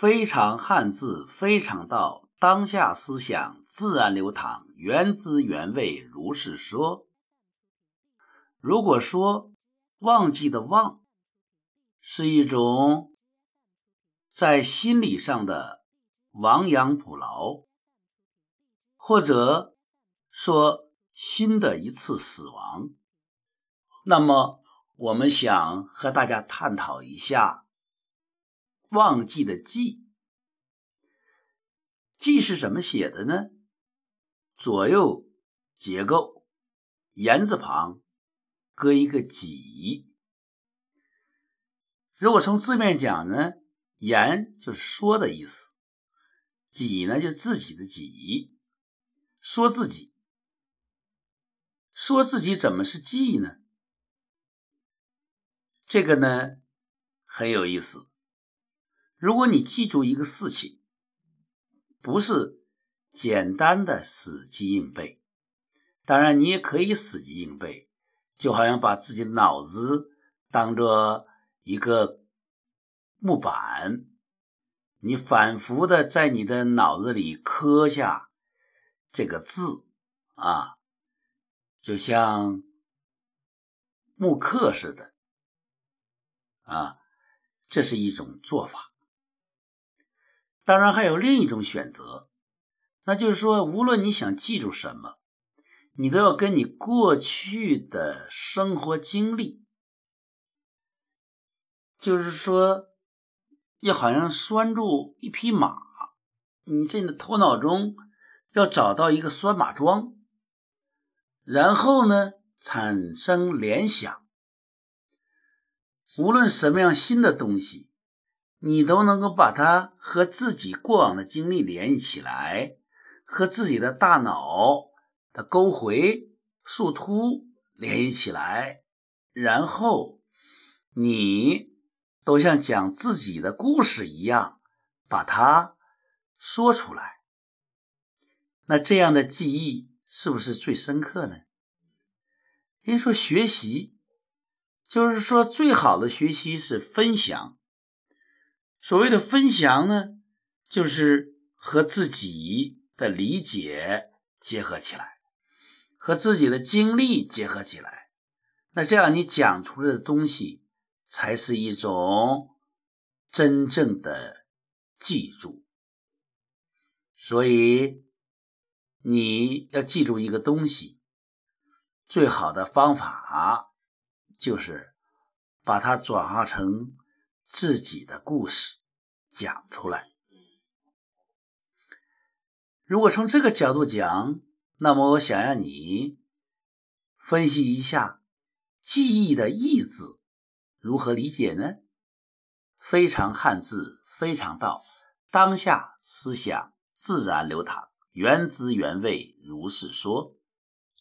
非常汉字，非常道，当下思想自然流淌，原汁原味如是说。如果说忘记的忘是一种在心理上的亡羊补牢，或者说新的一次死亡，那么我们想和大家探讨一下“忘记”的“记”，“记”是怎么写的呢？左右结构，言字旁。搁一个己，如果从字面讲呢，言就是说的意思，己呢就自己的己，说自己，说自己怎么是记呢？这个呢很有意思。如果你记住一个事情，不是简单的死记硬背，当然你也可以死记硬背。就好像把自己的脑子当做一个木板，你反复的在你的脑子里刻下这个字啊，就像木刻似的啊，这是一种做法。当然还有另一种选择，那就是说，无论你想记住什么。你都要跟你过去的生活经历，就是说，要好像拴住一匹马，你在你的头脑中要找到一个拴马桩，然后呢产生联想。无论什么样新的东西，你都能够把它和自己过往的经历联系起来，和自己的大脑的。勾回、树突联系起来，然后你都像讲自己的故事一样把它说出来。那这样的记忆是不是最深刻呢？人说学习，就是说最好的学习是分享。所谓的分享呢，就是和自己的理解结合起来。和自己的经历结合起来，那这样你讲出来的东西才是一种真正的记住。所以你要记住一个东西，最好的方法就是把它转化成自己的故事讲出来。如果从这个角度讲，那么，我想让你分析一下“记忆”的“忆”字如何理解呢？非常汉字，非常道，当下思想自然流淌，原汁原味如是说。